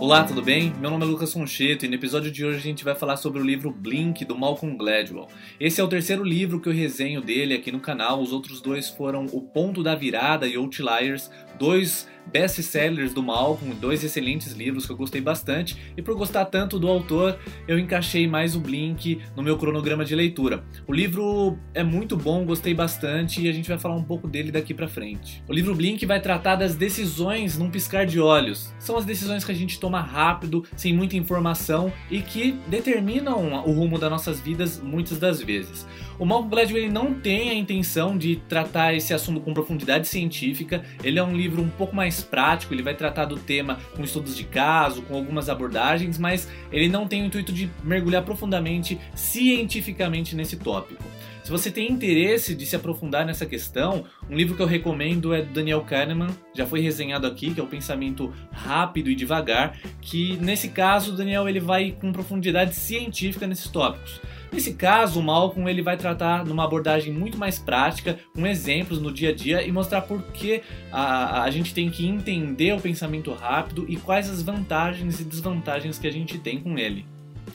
Olá, tudo bem? Meu nome é Lucas Concheto e no episódio de hoje a gente vai falar sobre o livro Blink do Malcolm Gladwell. Esse é o terceiro livro que eu resenho dele aqui no canal, os outros dois foram O Ponto da Virada e Outliers, dois best-sellers do Malcolm, dois excelentes livros que eu gostei bastante, e por gostar tanto do autor, eu encaixei mais o Blink no meu cronograma de leitura. O livro é muito bom, gostei bastante e a gente vai falar um pouco dele daqui para frente. O livro Blink vai tratar das decisões num piscar de olhos. São as decisões que a gente toma rápido, sem muita informação e que determinam o rumo das nossas vidas muitas das vezes. O Malcolm Gladwell ele não tem a intenção de tratar esse assunto com profundidade científica, ele é um livro um pouco mais prático, ele vai tratar do tema com estudos de caso, com algumas abordagens, mas ele não tem o intuito de mergulhar profundamente cientificamente nesse tópico. Se você tem interesse de se aprofundar nessa questão, um livro que eu recomendo é do Daniel Kahneman, já foi resenhado aqui, que é o Pensamento Rápido e Devagar, que nesse caso Daniel ele vai com profundidade científica nesses tópicos. Nesse caso, o Malcolm ele vai tratar numa abordagem muito mais prática, com exemplos no dia a dia e mostrar por que a, a gente tem que entender o pensamento rápido e quais as vantagens e desvantagens que a gente tem com ele.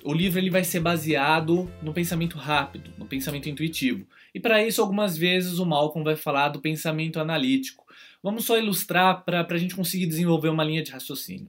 O livro ele vai ser baseado no pensamento rápido, no pensamento intuitivo. E para isso, algumas vezes o Malcolm vai falar do pensamento analítico. Vamos só ilustrar para a gente conseguir desenvolver uma linha de raciocínio.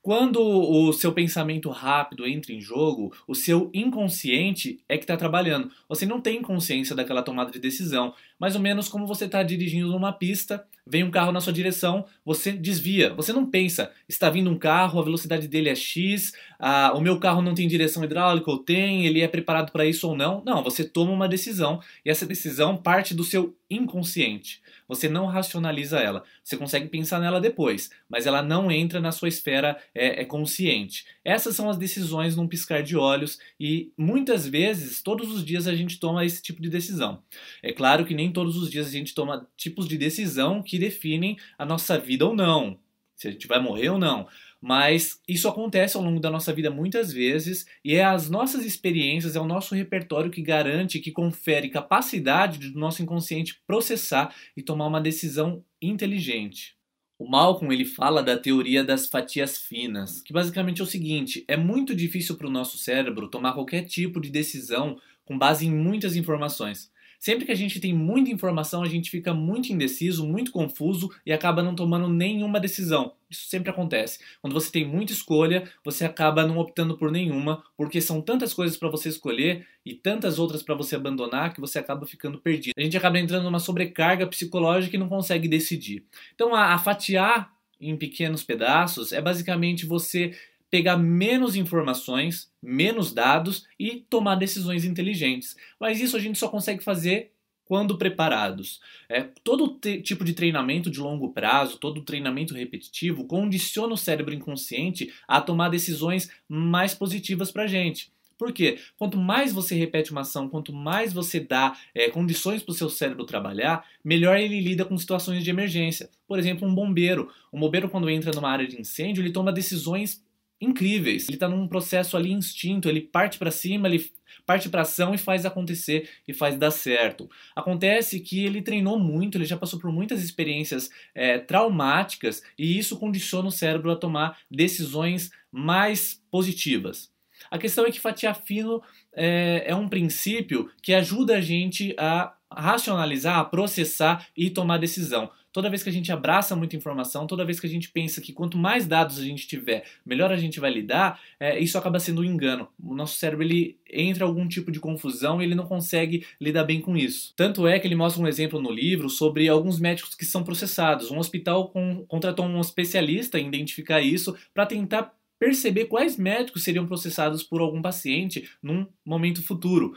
Quando o seu pensamento rápido entra em jogo, o seu inconsciente é que está trabalhando. Você não tem consciência daquela tomada de decisão. Mais ou menos como você está dirigindo numa pista, vem um carro na sua direção, você desvia. Você não pensa, está vindo um carro, a velocidade dele é X, ah, o meu carro não tem direção hidráulica ou tem, ele é preparado para isso ou não. Não, você toma uma decisão e essa decisão parte do seu inconsciente. Você não racionaliza ela. Você consegue pensar nela depois, mas ela não entra na sua esfera é, é consciente. Essas são as decisões num piscar de olhos e muitas vezes, todos os dias, a gente toma esse tipo de decisão. É claro que nem todos os dias a gente toma tipos de decisão que definem a nossa vida ou não. Se a gente vai morrer ou não. Mas isso acontece ao longo da nossa vida muitas vezes e é as nossas experiências, é o nosso repertório que garante, que confere capacidade do nosso inconsciente processar e tomar uma decisão inteligente. O Malcolm ele fala da teoria das fatias finas, que basicamente é o seguinte: é muito difícil para o nosso cérebro tomar qualquer tipo de decisão com base em muitas informações. Sempre que a gente tem muita informação, a gente fica muito indeciso, muito confuso e acaba não tomando nenhuma decisão. Isso sempre acontece. Quando você tem muita escolha, você acaba não optando por nenhuma, porque são tantas coisas para você escolher e tantas outras para você abandonar que você acaba ficando perdido. A gente acaba entrando numa sobrecarga psicológica e não consegue decidir. Então, a, a fatiar em pequenos pedaços é basicamente você pegar menos informações, menos dados e tomar decisões inteligentes. Mas isso a gente só consegue fazer quando preparados. É, todo tipo de treinamento de longo prazo, todo treinamento repetitivo condiciona o cérebro inconsciente a tomar decisões mais positivas para a gente. Por quê? Quanto mais você repete uma ação, quanto mais você dá é, condições para o seu cérebro trabalhar, melhor ele lida com situações de emergência. Por exemplo, um bombeiro. Um bombeiro, quando entra numa área de incêndio, ele toma decisões incríveis. Ele está num processo ali instinto, ele parte para cima, ele parte para ação e faz acontecer e faz dar certo. Acontece que ele treinou muito, ele já passou por muitas experiências é, traumáticas e isso condiciona o cérebro a tomar decisões mais positivas. A questão é que fatiar fino é, é um princípio que ajuda a gente a racionalizar, a processar e tomar decisão. Toda vez que a gente abraça muita informação, toda vez que a gente pensa que quanto mais dados a gente tiver, melhor a gente vai lidar, é, isso acaba sendo um engano. O nosso cérebro ele entra em algum tipo de confusão e ele não consegue lidar bem com isso. Tanto é que ele mostra um exemplo no livro sobre alguns médicos que são processados. Um hospital com, contratou um especialista em identificar isso para tentar perceber quais médicos seriam processados por algum paciente num momento futuro.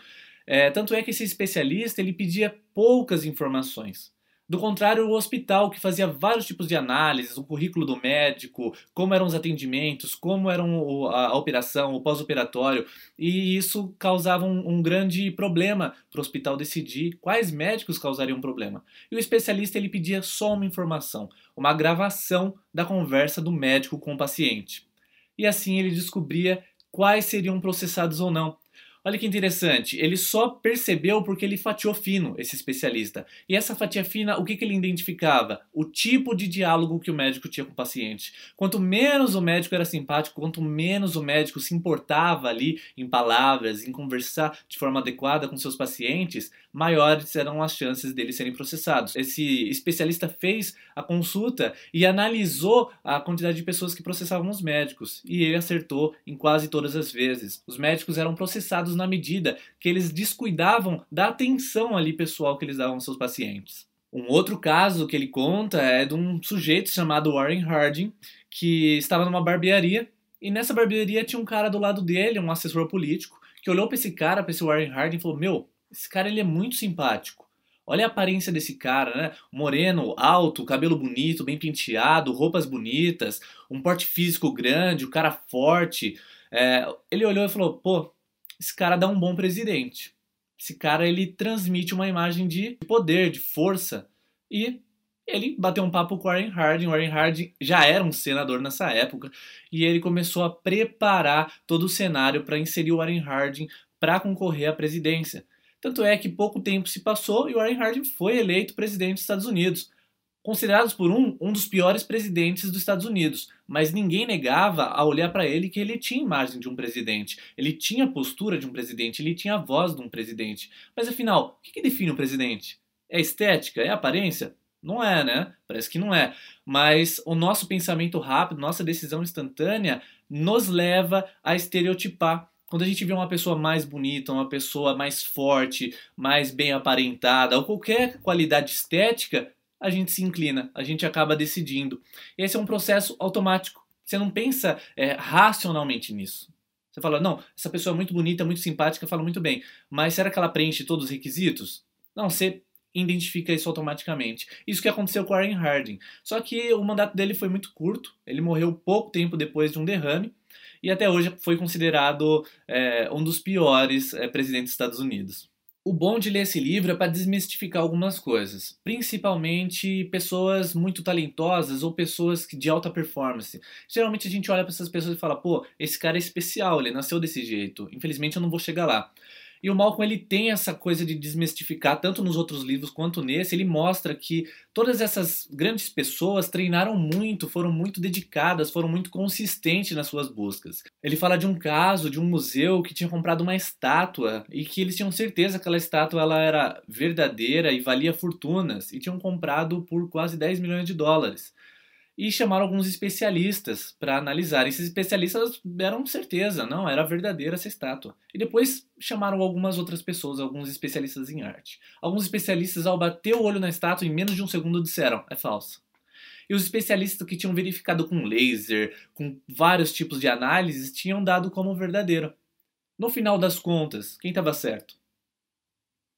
É, tanto é que esse especialista ele pedia poucas informações. Do contrário, o hospital, que fazia vários tipos de análises, o currículo do médico, como eram os atendimentos, como era a, operação, o pós-operatório, e isso causava um, um grande problema para o hospital decidir quais médicos causariam problema. E o especialista ele pedia só uma informação, uma gravação da conversa do médico com o paciente. E assim ele descobria quais seriam processados ou não. Olha que interessante, ele só percebeu porque ele fatiou fino, esse especialista. E essa fatia fina, o que, que ele identificava? O tipo de diálogo que o médico tinha com o paciente. Quanto menos o médico era simpático, quanto menos o médico se importava ali em palavras, em conversar de forma adequada com seus pacientes, maiores eram as chances deles serem processados. Esse especialista fez a consulta e analisou a quantidade de pessoas que processavam os médicos. E ele acertou em quase todas as vezes. Os médicos eram processados na medida que eles descuidavam da atenção ali pessoal que eles davam aos seus pacientes. Um outro caso que ele conta é de um sujeito chamado Warren Harding, que estava numa barbearia, e nessa barbearia tinha um cara do lado dele, um assessor político, que olhou para esse cara, para esse Warren Harding e falou: Meu, esse cara ele é muito simpático. Olha a aparência desse cara, né? Moreno, alto, cabelo bonito, bem penteado, roupas bonitas, um porte físico grande, o um cara forte. É, ele olhou e falou: Pô, esse cara dá um bom presidente. Esse cara ele transmite uma imagem de poder, de força. E ele bateu um papo com o Warren Harding. O Warren Harding já era um senador nessa época e ele começou a preparar todo o cenário para inserir o Warren Harding para concorrer à presidência. Tanto é que pouco tempo se passou e o Warren Harding foi eleito presidente dos Estados Unidos considerados por um um dos piores presidentes dos Estados Unidos, mas ninguém negava a olhar para ele que ele tinha imagem de um presidente, ele tinha a postura de um presidente, ele tinha a voz de um presidente. Mas afinal, o que, que define um presidente? É estética? É aparência? Não é, né? Parece que não é. Mas o nosso pensamento rápido, nossa decisão instantânea, nos leva a estereotipar quando a gente vê uma pessoa mais bonita, uma pessoa mais forte, mais bem aparentada, ou qualquer qualidade estética, a gente se inclina, a gente acaba decidindo. Esse é um processo automático. Você não pensa é, racionalmente nisso. Você fala, não, essa pessoa é muito bonita, muito simpática, fala muito bem, mas será que ela preenche todos os requisitos? Não, você identifica isso automaticamente. Isso que aconteceu com Warren Harding. Só que o mandato dele foi muito curto, ele morreu pouco tempo depois de um derrame, e até hoje foi considerado é, um dos piores é, presidentes dos Estados Unidos. O bom de ler esse livro é para desmistificar algumas coisas, principalmente pessoas muito talentosas ou pessoas de alta performance. Geralmente a gente olha para essas pessoas e fala: pô, esse cara é especial, ele nasceu desse jeito. Infelizmente eu não vou chegar lá. E o Malcolm ele tem essa coisa de desmistificar, tanto nos outros livros quanto nesse, ele mostra que todas essas grandes pessoas treinaram muito, foram muito dedicadas, foram muito consistentes nas suas buscas. Ele fala de um caso de um museu que tinha comprado uma estátua e que eles tinham certeza que aquela estátua ela era verdadeira e valia fortunas e tinham comprado por quase 10 milhões de dólares e chamaram alguns especialistas para analisar. Esses especialistas deram certeza, não, era verdadeira essa estátua. E depois chamaram algumas outras pessoas, alguns especialistas em arte. Alguns especialistas, ao bater o olho na estátua, em menos de um segundo disseram: é falsa. E os especialistas que tinham verificado com laser, com vários tipos de análises, tinham dado como verdadeira. No final das contas, quem estava certo?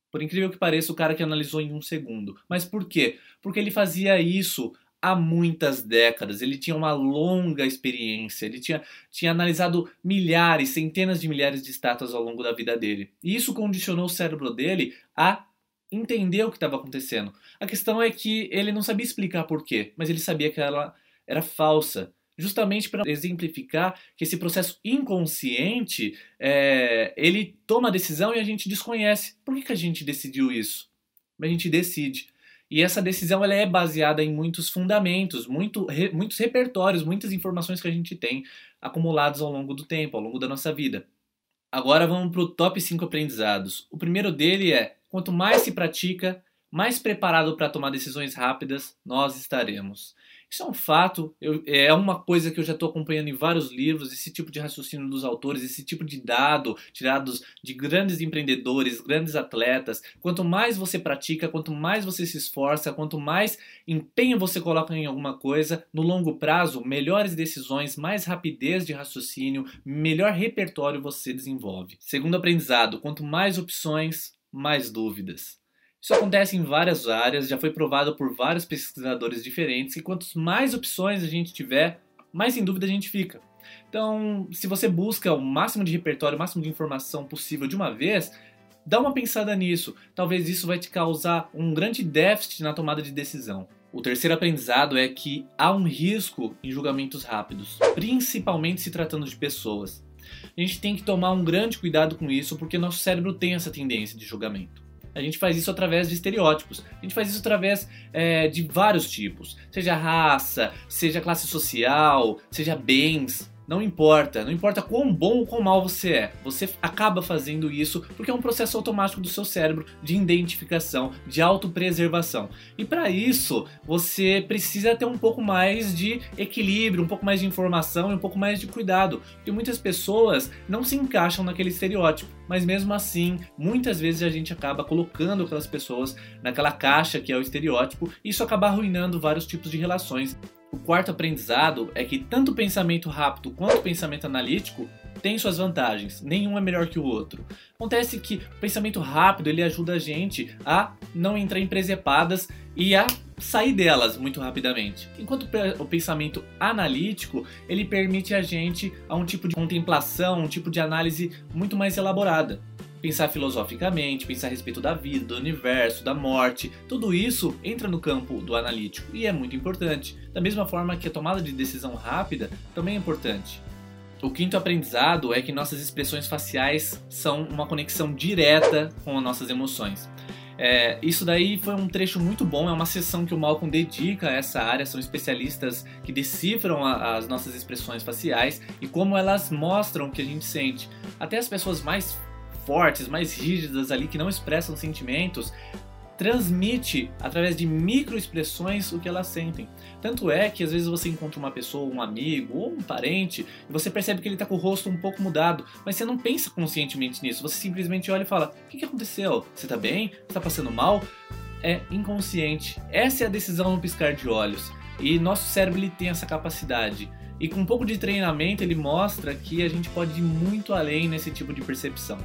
Por incrível que pareça, o cara que analisou em um segundo. Mas por quê? Porque ele fazia isso há muitas décadas. Ele tinha uma longa experiência, ele tinha, tinha analisado milhares, centenas de milhares de estátuas ao longo da vida dele. E isso condicionou o cérebro dele a entender o que estava acontecendo. A questão é que ele não sabia explicar por quê, mas ele sabia que ela era falsa. Justamente para exemplificar que esse processo inconsciente é, ele toma a decisão e a gente desconhece. Por que, que a gente decidiu isso? A gente decide. E essa decisão ela é baseada em muitos fundamentos, muito, re, muitos repertórios, muitas informações que a gente tem acumulados ao longo do tempo, ao longo da nossa vida. Agora vamos para o top 5 aprendizados. O primeiro dele é: quanto mais se pratica, mais preparado para tomar decisões rápidas nós estaremos. Isso é um fato, eu, é uma coisa que eu já estou acompanhando em vários livros, esse tipo de raciocínio dos autores, esse tipo de dado tirados de grandes empreendedores, grandes atletas. Quanto mais você pratica, quanto mais você se esforça, quanto mais empenho você coloca em alguma coisa, no longo prazo, melhores decisões, mais rapidez de raciocínio, melhor repertório você desenvolve. Segundo aprendizado, quanto mais opções, mais dúvidas. Isso acontece em várias áreas, já foi provado por vários pesquisadores diferentes, e quanto mais opções a gente tiver, mais em dúvida a gente fica. Então, se você busca o máximo de repertório, o máximo de informação possível de uma vez, dá uma pensada nisso. Talvez isso vai te causar um grande déficit na tomada de decisão. O terceiro aprendizado é que há um risco em julgamentos rápidos, principalmente se tratando de pessoas. A gente tem que tomar um grande cuidado com isso porque nosso cérebro tem essa tendência de julgamento. A gente faz isso através de estereótipos. A gente faz isso através é, de vários tipos. Seja raça, seja classe social, seja bens. Não importa, não importa quão bom ou quão mal você é, você acaba fazendo isso porque é um processo automático do seu cérebro de identificação, de autopreservação. E para isso, você precisa ter um pouco mais de equilíbrio, um pouco mais de informação e um pouco mais de cuidado, porque muitas pessoas não se encaixam naquele estereótipo, mas mesmo assim, muitas vezes a gente acaba colocando aquelas pessoas naquela caixa que é o estereótipo, e isso acaba arruinando vários tipos de relações. O quarto aprendizado é que tanto o pensamento rápido quanto o pensamento analítico têm suas vantagens, nenhum é melhor que o outro. Acontece que o pensamento rápido ele ajuda a gente a não entrar em presepadas e a sair delas muito rapidamente. Enquanto o pensamento analítico, ele permite a gente a um tipo de contemplação, um tipo de análise muito mais elaborada pensar filosoficamente, pensar a respeito da vida, do universo, da morte, tudo isso entra no campo do analítico e é muito importante. Da mesma forma que a tomada de decisão rápida também é importante. O quinto aprendizado é que nossas expressões faciais são uma conexão direta com as nossas emoções. É, isso daí foi um trecho muito bom, é uma sessão que o Malcolm dedica a essa área, são especialistas que decifram a, as nossas expressões faciais e como elas mostram o que a gente sente. Até as pessoas mais fortes, mais rígidas ali, que não expressam sentimentos, transmite através de microexpressões o que elas sentem. Tanto é que às vezes você encontra uma pessoa, um amigo ou um parente, e você percebe que ele está com o rosto um pouco mudado, mas você não pensa conscientemente nisso, você simplesmente olha e fala: O que, que aconteceu? Você está bem? Está passando mal? É inconsciente. Essa é a decisão no piscar de olhos. E nosso cérebro ele tem essa capacidade. E com um pouco de treinamento ele mostra que a gente pode ir muito além nesse tipo de percepção.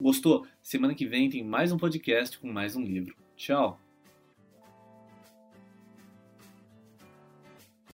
Gostou? Semana que vem tem mais um podcast com mais um livro. Tchau!